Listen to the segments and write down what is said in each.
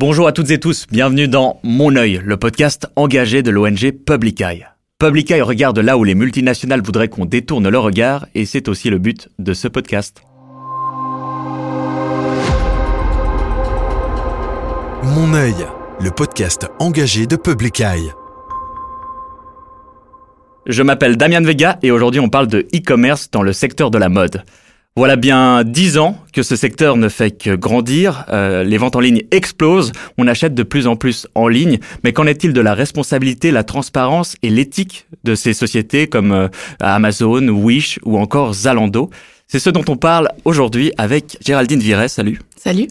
Bonjour à toutes et tous, bienvenue dans Mon œil, le podcast engagé de l'ONG Public Eye. Public Eye regarde là où les multinationales voudraient qu'on détourne le regard et c'est aussi le but de ce podcast. Mon œil, le podcast engagé de Public Eye. Je m'appelle Damian Vega et aujourd'hui on parle de e-commerce dans le secteur de la mode. Voilà bien dix ans que ce secteur ne fait que grandir. Euh, les ventes en ligne explosent. On achète de plus en plus en ligne. Mais qu'en est-il de la responsabilité, la transparence et l'éthique de ces sociétés comme euh, Amazon, Wish ou encore Zalando? C'est ce dont on parle aujourd'hui avec Géraldine Viret. Salut. Salut.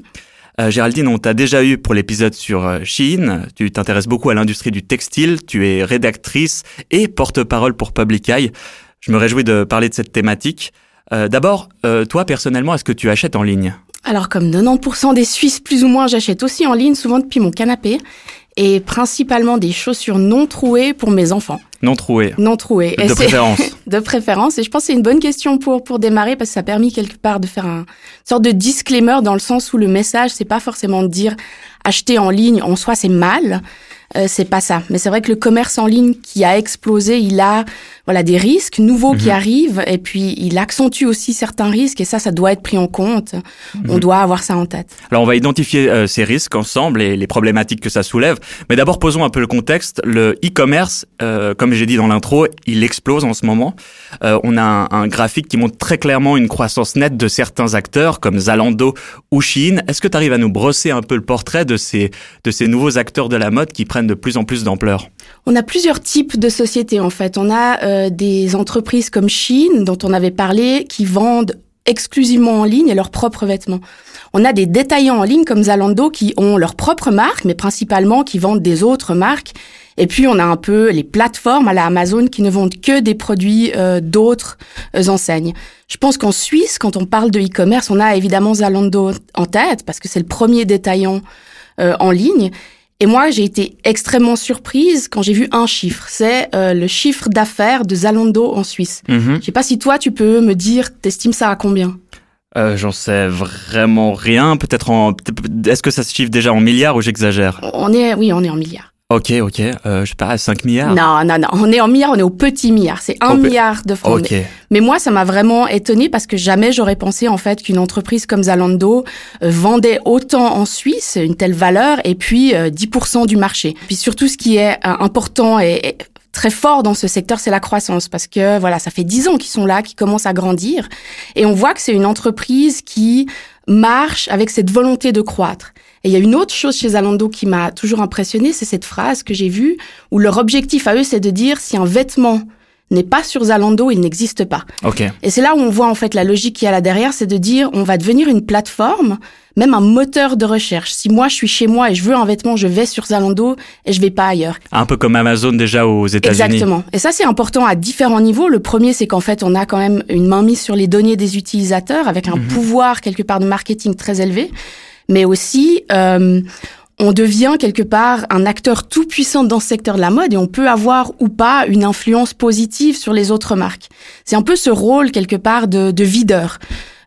Euh, Géraldine, on t'a déjà eu pour l'épisode sur euh, Shein. Tu t'intéresses beaucoup à l'industrie du textile. Tu es rédactrice et porte-parole pour Public Eye. Je me réjouis de parler de cette thématique. Euh, d'abord, euh, toi personnellement, est-ce que tu achètes en ligne? Alors comme 90% des Suisses plus ou moins, j'achète aussi en ligne, souvent depuis mon canapé, et principalement des chaussures non trouées pour mes enfants. Non trouées Non trouées. De préférence. de préférence. Et je pense que c'est une bonne question pour, pour démarrer parce que ça a permis quelque part de faire un une sorte de disclaimer dans le sens où le message, c'est pas forcément de dire acheter en ligne en soi c'est mal. Euh, c'est pas ça. Mais c'est vrai que le commerce en ligne qui a explosé, il a voilà des risques nouveaux qui Mhm. arrivent et puis il accentue aussi certains risques et ça, ça doit être pris en compte. On Mhm. doit avoir ça en tête. Alors on va identifier euh, ces risques ensemble et les problématiques que ça soulève. Mais d'abord posons un peu le contexte. Le e-commerce, euh, comme j'ai dit dans l'intro, il explose en ce moment. Euh, on a un, un graphique qui montre très clairement une croissance nette de certains acteurs comme Zalando ou Shein. Est-ce que tu arrives à nous brosser un peu le portrait de ces, de ces nouveaux acteurs de la mode qui prennent de plus en plus d'ampleur? On a plusieurs types de sociétés en fait. On a euh, des entreprises comme Shein dont on avait parlé qui vendent exclusivement en ligne leurs propres vêtements. On a des détaillants en ligne comme Zalando qui ont leurs propres marques mais principalement qui vendent des autres marques. Et puis on a un peu les plateformes à la Amazon qui ne vendent que des produits euh, d'autres euh, enseignes. Je pense qu'en Suisse, quand on parle de e-commerce, on a évidemment Zalando en tête parce que c'est le premier détaillant en ligne. Et moi, j'ai été extrêmement surprise quand j'ai vu un chiffre. C'est euh, le chiffre d'affaires de Zalando en Suisse. Mhm. Je sais pas si toi, tu peux me dire, t'estimes ça à combien? Euh, J'en sais vraiment rien. Peut-être en. Est-ce que ça se chiffre déjà en milliards ou j'exagère? On est, oui, on est en milliards. Ok, ok. Euh, je sais pas, 5 milliards. Non, non, non, on est en milliards, on est au petit milliard. C'est un Au pe- milliard de francs. Ok. Mais moi, ça m'a vraiment étonné parce que jamais j'aurais pensé en fait qu'une entreprise comme Zalando euh, vendait autant en Suisse, une telle valeur, et puis euh, 10% du marché. Puis surtout, ce qui est euh, important et, et très fort dans ce secteur, c'est la croissance parce que voilà, ça fait 10 ans qu'ils sont là, qu'ils commencent à grandir, et on voit que c'est une entreprise qui marche avec cette volonté de croître. Et il y a une autre chose chez Zalando qui m'a toujours impressionné, c'est cette phrase que j'ai vue où leur objectif à eux, c'est de dire si un vêtement n'est pas sur Zalando, il n'existe pas. Ok. Et c'est là où on voit en fait la logique qu'il y a là derrière, c'est de dire on va devenir une plateforme, même un moteur de recherche. Si moi je suis chez moi et je veux un vêtement, je vais sur Zalando et je vais pas ailleurs. Un peu comme Amazon déjà aux États-Unis. Exactement. Et ça c'est important à différents niveaux. Le premier c'est qu'en fait on a quand même une mainmise sur les données des utilisateurs avec un Mhm. pouvoir quelque part de marketing très élevé, mais aussi euh, on devient quelque part un acteur tout puissant dans ce secteur de la mode et on peut avoir ou pas une influence positive sur les autres marques. C'est un peu ce rôle quelque part de, de videur.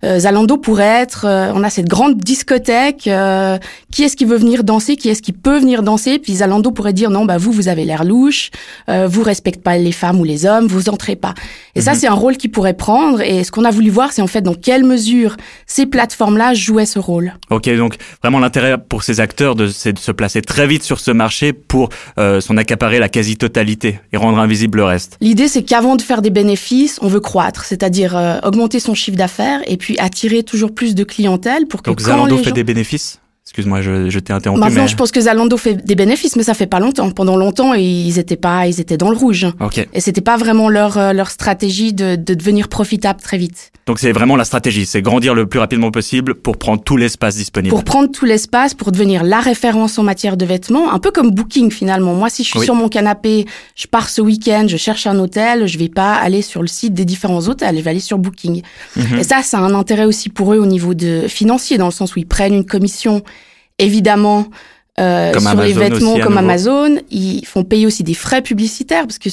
Euh, Zalando pourrait être, euh, on a cette grande discothèque, euh, qui est-ce qui veut venir danser, qui est-ce qui peut venir danser, puis Zalando pourrait dire non, bah vous, vous avez l'air louche, euh, vous respectez pas les femmes ou les hommes, vous entrez pas. Et ça, Mhm. c'est un rôle qu'il pourrait prendre. Et ce qu'on a voulu voir, c'est en fait dans quelle mesure ces plateformes-là jouaient ce rôle. Ok, donc vraiment l'intérêt pour ces acteurs, de, c'est de se placer très vite sur ce marché pour euh, s'en accaparer la quasi-totalité et rendre invisible le reste. L'idée, c'est qu'avant de faire des bénéfices, on veut croître, c'est-à-dire euh, augmenter son chiffre d'affaires et puis attirer toujours plus de clientèle pour que Donc quand Zalando les fait des bénéfices Excuse-moi, je, je t'ai interrompu. Maintenant, mais... je pense que Zalando fait des bénéfices, mais ça fait pas longtemps. Pendant longtemps, ils étaient pas, ils étaient dans le rouge. Ok, Et c'était pas vraiment leur euh, leur stratégie de, de devenir profitable très vite. donc c'est vraiment la stratégie, c'est grandir le plus rapidement possible pour prendre tout l'espace disponible. Pour prendre tout l'espace, pour devenir la référence en matière de vêtements, un peu comme Booking finalement. Moi, si je suis Oui. sur mon canapé, je pars ce week-end, je cherche un hôtel, je vais pas aller sur le site des différents hôtels, je vais aller sur Booking. Mhm. Et ça, ça a un intérêt aussi pour eux au niveau de financier, dans le sens où ils prennent une commission, évidemment, euh, sur les vêtements comme. Amazon. Ils font payer aussi des frais publicitaires, parce que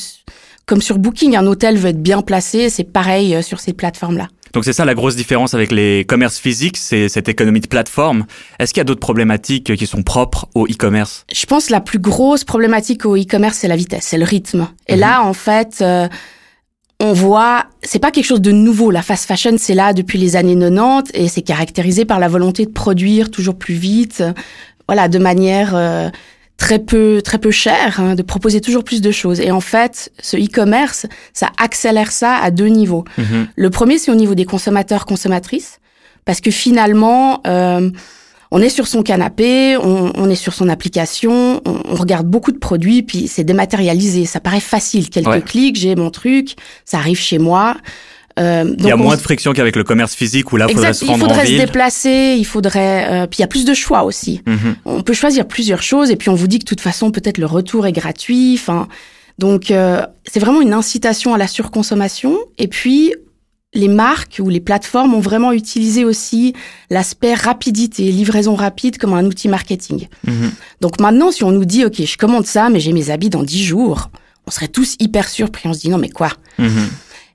comme sur Booking, un hôtel veut être bien placé, c'est pareil euh, sur ces plateformes-là. Donc c'est ça la grosse différence avec les commerces physiques, c'est cette économie de plateforme. Est-ce qu'il y a d'autres problématiques qui sont propres au e-commerce? Je pense que la plus grosse problématique au e-commerce, c'est la vitesse, c'est le rythme. Et Mhm. là, en fait, euh, on voit, c'est pas quelque chose de nouveau. La fast fashion, c'est là depuis les années 90 et c'est caractérisé par la volonté de produire toujours plus vite, voilà, de manière euh, très peu très peu chère, hein, de proposer toujours plus de choses. Et en fait, ce e-commerce, ça accélère ça à deux niveaux. Mhm. Le premier, c'est au niveau des consommateurs, consommatrices, parce que finalement, euh, on est sur son canapé, on, on est sur son application, on, on regarde beaucoup de produits, puis c'est dématérialisé. Ça paraît facile. Quelques Ouais. clics, j'ai mon truc, ça arrive chez moi. Euh, Il y a donc moins de friction qu'avec le commerce physique où là, il faudrait Exact, se il rendre faudrait en se ville. déplacer, il faudrait. euh, puis il y a plus de choix aussi. Mhm. On peut choisir plusieurs choses et puis on vous dit que de toute façon peut-être le retour est gratuit. Enfin, donc euh, c'est vraiment une incitation à la surconsommation. Et puis les marques ou les plateformes ont vraiment utilisé aussi l'aspect rapidité, livraison rapide comme un outil marketing. Mhm. Donc maintenant, si on nous dit ok, je commande ça, mais j'ai mes habits dans 10 jours, on serait tous hyper surpris. On se dit non mais quoi? Mhm.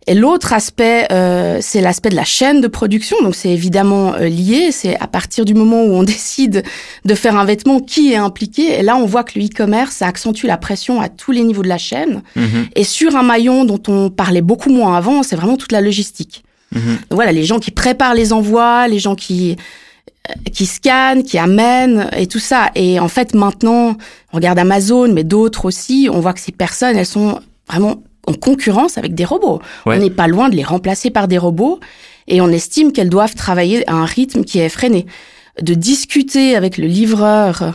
Et l'autre aspect, euh, c'est l'aspect de la chaîne de production. Donc c'est évidemment euh, lié. C'est à partir du moment où on décide de faire un vêtement qui est impliqué. Et là, on voit que le e-commerce, accentue la pression à tous les niveaux de la chaîne. Mhm. Et sur un maillon dont on parlait beaucoup moins avant, c'est vraiment toute la logistique. Mhm. Voilà, les gens qui préparent les envois, les gens qui euh, qui scannent, qui amènent et tout ça. Et en fait, maintenant, on regarde Amazon, mais d'autres aussi, on voit que ces personnes, elles sont vraiment en concurrence avec des robots. Ouais. On n'est pas loin de les remplacer par des robots et on estime qu'elles doivent travailler à un rythme qui est effréné. De discuter avec le livreur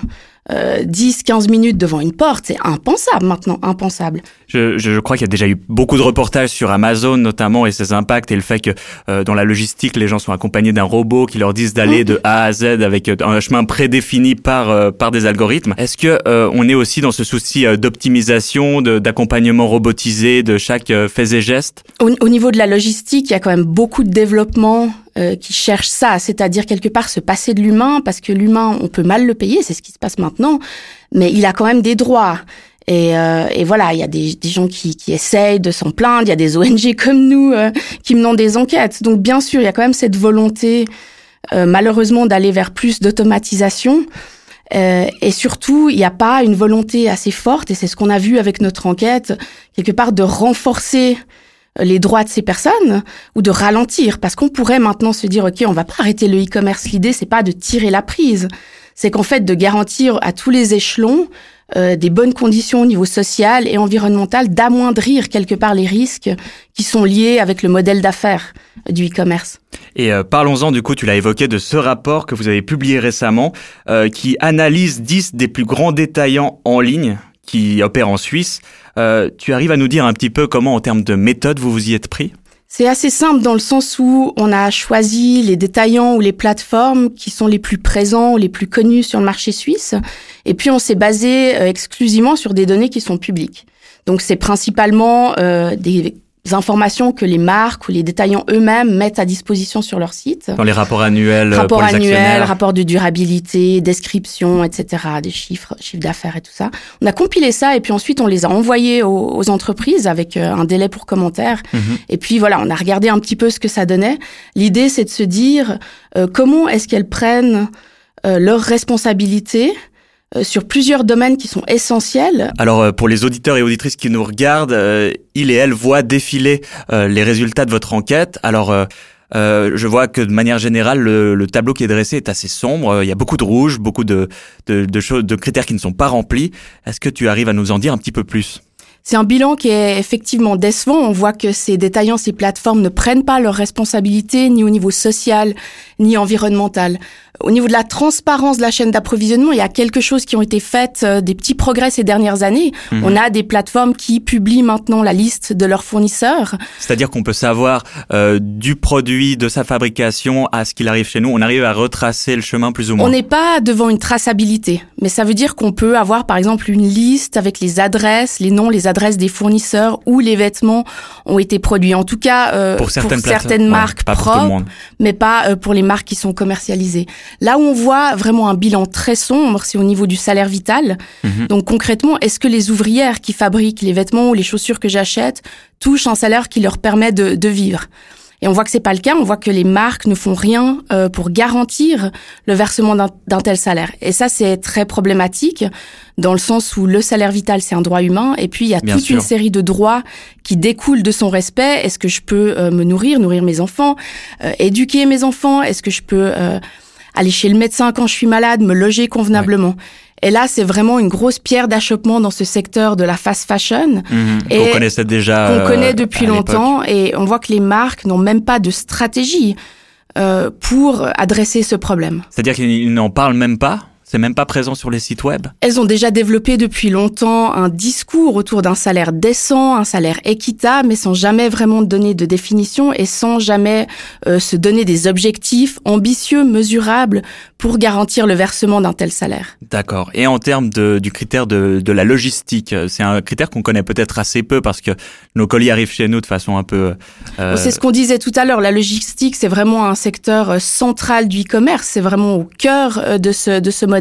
euh, 10-15 minutes devant une porte, c'est impensable maintenant, impensable. Je, je, je crois qu'il y a déjà eu beaucoup de reportages sur Amazon notamment et ses impacts et le fait que euh, dans la logistique les gens sont accompagnés d'un robot qui leur disent d'aller de A à Z avec euh, un chemin prédéfini par euh, par des algorithmes. Est-ce que euh, on est aussi dans ce souci euh, d'optimisation, d'accompagnement robotisé de chaque fait et geste? Au, au niveau de la logistique, il y a quand même beaucoup de développement euh, qui cherchent ça, c'est-à-dire quelque part se passer de l'humain, parce que l'humain, on peut mal le payer, c'est ce qui se passe maintenant, mais il a quand même des droits. Et, euh, et voilà, il y a des, gens qui, qui essayent de s'en plaindre, il y a des ONG comme nous euh, qui menent des enquêtes. Donc bien sûr, il y a quand même cette volonté, euh, malheureusement, d'aller vers plus d'automatisation. Euh, et surtout, il n'y a pas une volonté assez forte, et c'est ce qu'on a vu avec notre enquête, quelque part de renforcer les droits de ces personnes ou de ralentir. Parce qu'on pourrait maintenant se dire ok on va pas arrêter le e-commerce. L'idée c'est pas de tirer la prise. C'est qu'en fait de garantir à tous les échelons euh, des bonnes conditions au niveau social et environnemental d'amoindrir quelque part les risques qui sont liés avec le modèle d'affaires du e-commerce. Et euh, parlons-en du coup, tu l'as évoqué, de ce rapport que vous avez publié récemment, euh, qui analyse 10 des plus grands détaillants en ligne qui opèrent en Suisse. Euh, tu arrives à nous dire un petit peu comment, en termes de méthode, vous vous y êtes pris? C'est assez simple dans le sens où on a choisi les détaillants ou les plateformes qui sont les plus présents, les plus connus sur le marché suisse. Et puis on s'est basé euh, exclusivement sur des données qui sont publiques. Donc c'est principalement euh, des informations que les marques ou les détaillants eux-mêmes mettent à disposition sur leur site. dans les rapports annuels euh, Rapport pour les annuel, actionnaires rapport de durabilité, description, etc., des chiffres, chiffres d'affaires et tout ça. On a compilé ça et puis ensuite on les a envoyés aux, aux entreprises avec euh, un délai pour commentaires. Mhm. Et puis voilà, on a regardé un petit peu ce que ça donnait. L'idée, c'est de se dire euh, comment est-ce qu'elles prennent euh, leurs responsabilités sur plusieurs domaines qui sont essentiels. Alors euh, pour les auditeurs et auditrices qui nous regardent, euh, il et elle voient défiler euh, les résultats de votre enquête. Alors euh, euh, je vois que de manière générale, le, le tableau qui est dressé est assez sombre. Euh, Il y a beaucoup de rouge, beaucoup de, de, de choses, de critères qui ne sont pas remplis. Est-ce que tu arrives à nous en dire un petit peu plus? C'est un bilan qui est effectivement décevant. On voit que ces détaillants, ces plateformes ne prennent pas leurs responsabilités ni au niveau social ni environnemental. Au niveau de la transparence de la chaîne d'approvisionnement, il y a quelque chose qui ont été faites, euh, des petits progrès ces dernières années. Mhm. On a des plateformes qui publient maintenant la liste de leurs fournisseurs. C'est-à-dire qu'on peut savoir euh, du produit, de sa fabrication à ce qu'il arrive chez nous. On arrive à retracer le chemin plus ou moins. On n'est pas devant une traçabilité, mais ça veut dire qu'on peut avoir par exemple une liste avec les adresses, les noms, les adresses des fournisseurs où les vêtements ont été produits. En tout cas, euh, pour certaines, marques pour tout le propres, monde. mais pas euh, pour les marques qui sont commercialisées. Là où on voit vraiment un bilan très sombre, c'est au niveau du salaire vital. Mhm. Donc concrètement, est-ce que les ouvrières qui fabriquent les vêtements ou les chaussures que j'achète touchent un salaire qui leur permet de, de vivre? Et on voit que c'est pas le cas. On voit que les marques ne font rien euh, pour garantir le versement d'un tel salaire. Et ça, c'est très problématique dans le sens où le salaire vital, c'est un droit humain. Et puis, il y a toute une série de droits qui découlent de son respect. Est-ce que je peux euh, me nourrir, nourrir mes enfants, euh, éduquer mes enfants? Est-ce que je peux aller chez le médecin quand je suis malade, me loger convenablement et là, c'est vraiment une grosse pierre d'achoppement dans ce secteur de la fast fashion. Mhm. et qu'on connaissait déjà. Qu'on connaît euh, depuis longtemps. Et on voit que les marques n'ont même pas de stratégie euh, pour adresser ce problème. C'est-à-dire qu'ils n'en parlent même pas c'est même pas présent sur les sites web Elles ont déjà développé depuis longtemps un discours autour d'un salaire décent, un salaire équitable, mais sans jamais vraiment donner de définition et sans jamais euh, se donner des objectifs ambitieux, mesurables pour garantir le versement d'un tel salaire. D'accord. Et en termes de, du critère de, de la logistique, c'est un critère qu'on connaît peut-être assez peu parce que nos colis arrivent chez nous de façon un peu... Euh... C'est ce qu'on disait tout à l'heure. La logistique, c'est vraiment un secteur euh, central du e-commerce. C'est vraiment au cœur euh, de ce, de ce modèle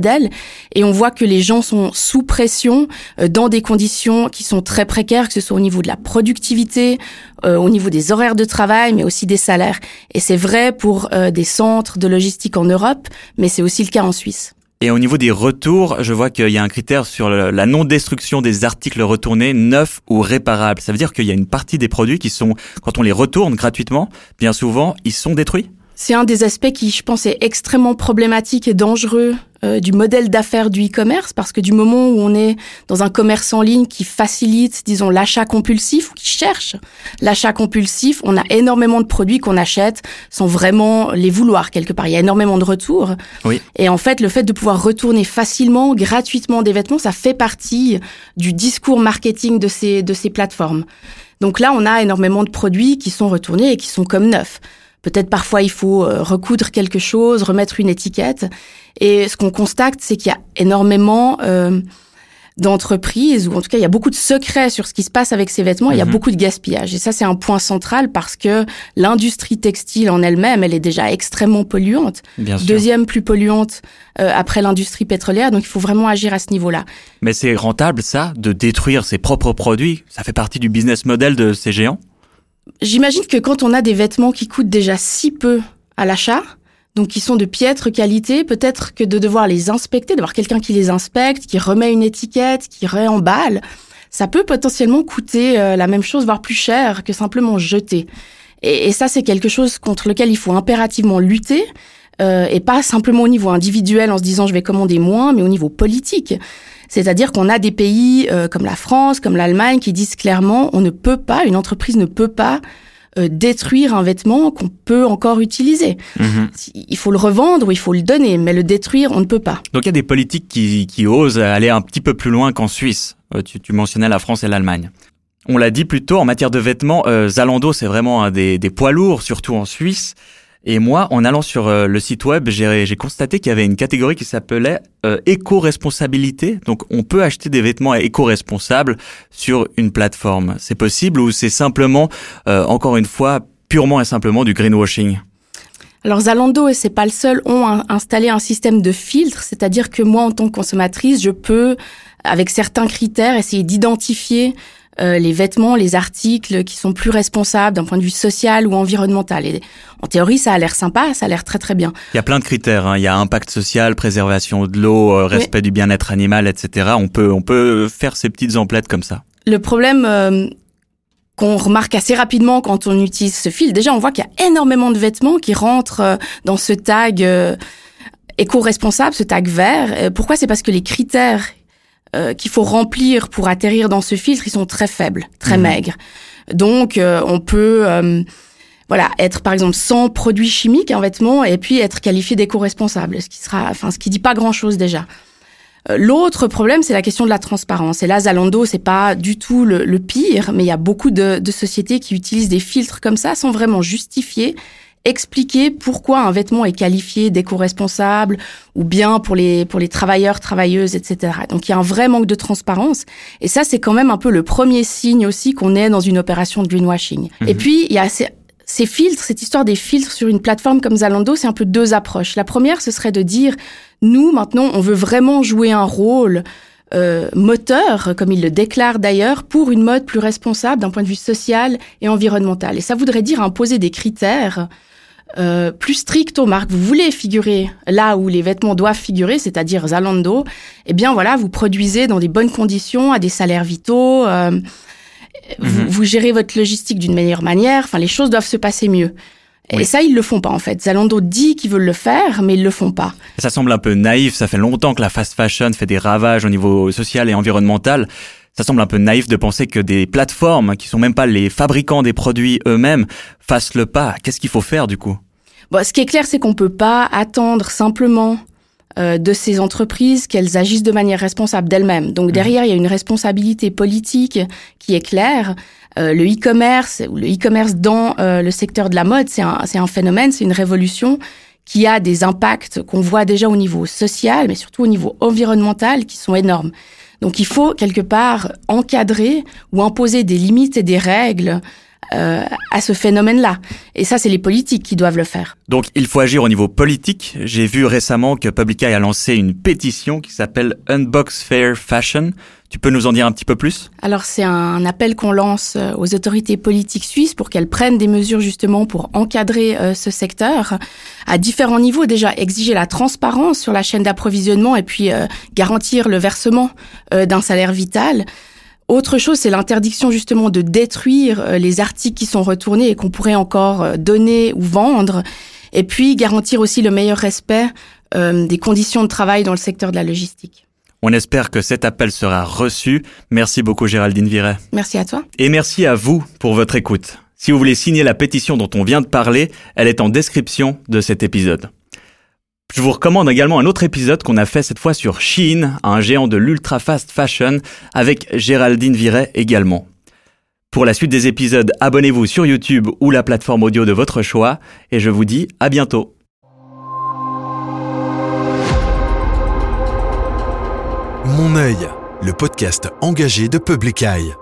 et on voit que les gens sont sous pression euh, dans des conditions qui sont très précaires, que ce soit au niveau de la productivité, euh, au niveau des horaires de travail, mais aussi des salaires. Et c'est vrai pour euh, des centres de logistique en Europe, mais c'est aussi le cas en Suisse. Et au niveau des retours, je vois qu'il y a un critère sur la non-destruction des articles retournés, neufs ou réparables. Ça veut dire qu'il y a une partie des produits qui sont, quand on les retourne gratuitement, bien souvent, ils sont détruits? C'est un des aspects qui, je pense, est extrêmement problématique et dangereux euh, du modèle d'affaires du e-commerce, parce que du moment où on est dans un commerce en ligne qui facilite, disons, l'achat compulsif ou qui cherche l'achat compulsif, on a énormément de produits qu'on achète sans vraiment les vouloir quelque part. Il y a énormément de retours. Oui. Et en fait, le fait de pouvoir retourner facilement, gratuitement des vêtements, ça fait partie du discours marketing de ces de ces plateformes. Donc là, on a énormément de produits qui sont retournés et qui sont comme neufs. Peut-être parfois il faut euh, recoudre quelque chose, remettre une étiquette. Et ce qu'on constate, c'est qu'il y a énormément euh, d'entreprises, ou en tout cas il y a beaucoup de secrets sur ce qui se passe avec ces vêtements, il y a mhm. beaucoup de gaspillage. Et ça c'est un point central parce que l'industrie textile en elle-même, elle est déjà extrêmement polluante. Deuxième plus polluante euh, après l'industrie pétrolière, donc il faut vraiment agir à ce niveau-là. Mais c'est rentable ça, de détruire ses propres produits? Ça fait partie du business model de ces géants? J'imagine que quand on a des vêtements qui coûtent déjà si peu à l'achat, donc qui sont de piètre qualité, peut-être que de devoir les inspecter, d'avoir quelqu'un qui les inspecte, qui remet une étiquette, qui réemballe, ça peut potentiellement coûter euh, la même chose, voire plus cher que simplement jeter. Et, ça, c'est quelque chose contre lequel il faut impérativement lutter. Euh, et pas simplement au niveau individuel en se disant je vais commander moins, mais au niveau politique. C'est-à-dire qu'on a des pays euh, comme la France, comme l'Allemagne, qui disent clairement on ne peut pas, une entreprise ne peut pas euh, détruire un vêtement qu'on peut encore utiliser. Mhm. Il faut le revendre ou il faut le donner, mais le détruire, on ne peut pas. Donc il y a des politiques qui, qui osent aller un petit peu plus loin qu'en Suisse. Euh, tu, tu, mentionnais la France et l'Allemagne. On l'a dit plus tôt, en matière de vêtements, Zalando, c'est vraiment un des, des poids lourds, surtout en Suisse. Et moi, en allant sur euh, le site web, j'ai constaté qu'il y avait une catégorie qui s'appelait euh, éco-responsabilité. Donc, on peut acheter des vêtements éco-responsables sur une plateforme. C'est possible ou c'est simplement, euh, encore une fois, purement et simplement du greenwashing? Alors Zalando, et c'est pas le seul, ont installé un système de filtre, c'est-à-dire que moi, en tant que consommatrice, je peux, avec certains critères, essayer d'identifier euh, les vêtements, les articles qui sont plus responsables d'un point de vue social ou environnemental. Et en théorie, ça a l'air sympa, ça a l'air très très bien. Il y a plein de critères. Hein. Il y a impact social, préservation de l'eau, euh, respect du bien-être animal, etc. On peut on peut faire ces petites emplettes comme ça. Le problème euh, qu'on remarque assez rapidement quand on utilise ce fil, déjà on voit qu'il y a énormément de vêtements qui rentrent dans ce tag éco-responsable, ce tag vert. Pourquoi? C'est parce que les critères euh, qu'il faut remplir pour atterrir dans ce filtre, ils sont très faibles, très mhm. maigres. Donc, euh, on peut, euh, voilà, être par exemple sans produits chimiques en vêtements et puis être qualifié d'éco-responsable, ce qui sera, enfin, ce qui dit pas grand-chose déjà. L'autre problème, c'est la question de la transparence. Et là, Zalando, c'est pas du tout le, le, pire, mais il y a beaucoup de, de sociétés qui utilisent des filtres comme ça sans vraiment justifier expliquer pourquoi un vêtement est qualifié d'éco-responsable ou bien pour les pour les travailleurs, travailleuses, etc. Donc il y a un vrai manque de transparence et ça c'est quand même un peu le premier signe aussi qu'on est dans une opération de greenwashing. Et mhm. puis il y a ces, ces filtres, cette histoire des filtres sur une plateforme comme Zalando, c'est un peu deux approches. La première, ce serait de dire nous maintenant on veut vraiment jouer un rôle euh, moteur, comme il le déclare d'ailleurs, pour une mode plus responsable d'un point de vue social et environnemental. Et ça voudrait dire imposer des critères euh, plus stricts aux marques. Vous voulez figurer là où les vêtements doivent figurer, c'est-à-dire Zalando. Eh bien voilà, vous produisez dans des bonnes conditions, à des salaires vitaux. Euh, vous, Mhm. vous gérez votre logistique d'une meilleure manière. Enfin, les choses doivent se passer mieux. Oui. Et ça, ils le font pas en fait. Zalando dit qu'ils veulent le faire, mais ils le font pas. Ça semble un peu naïf, ça fait longtemps que la fast fashion fait des ravages au niveau social et environnemental. Ça semble un peu naïf de penser que des plateformes, qui sont même pas les fabricants des produits eux-mêmes, fassent le pas. Qu'est-ce qu'il faut faire du coup? Bon, ce qui est clair, c'est qu'on peut pas attendre simplement euh, de ces entreprises qu'elles agissent de manière responsable d'elles-mêmes. Donc derrière, il y a une responsabilité politique qui est claire. Euh, le e-commerce ou le e-commerce dans euh, le secteur de la mode, c'est un, c'est un phénomène, c'est une révolution qui a des impacts qu'on voit déjà au niveau social, mais surtout au niveau environnemental, qui sont énormes. Donc il faut quelque part encadrer ou imposer des limites et des règles euh, à ce phénomène-là. Et ça, c'est les politiques qui doivent le faire. Donc il faut agir au niveau politique. J'ai vu récemment que Publica a lancé une pétition qui s'appelle Unbox Fair Fashion. Tu peux nous en dire un petit peu plus? Alors c'est un appel qu'on lance euh, aux autorités politiques suisses pour qu'elles prennent des mesures justement pour encadrer euh, ce secteur à différents niveaux. Déjà exiger la transparence sur la chaîne d'approvisionnement et puis euh, garantir le versement euh, d'un salaire vital. Autre chose, c'est l'interdiction justement de détruire euh, les articles qui sont retournés et qu'on pourrait encore euh, donner ou vendre. Et puis garantir aussi le meilleur respect euh, des conditions de travail dans le secteur de la logistique. On espère que cet appel sera reçu. Merci beaucoup Géraldine Viret. Merci à toi. Et merci à vous pour votre écoute. Si vous voulez signer la pétition dont on vient de parler, elle est en description de cet épisode. Je vous recommande également un autre épisode qu'on a fait cette fois sur Shein, un géant de l'ultra fast fashion, avec Géraldine Viret également. Pour la suite des épisodes, abonnez-vous sur YouTube ou la plateforme audio de votre choix, et je vous dis à bientôt. Mon œil, le podcast engagé de Public Eye.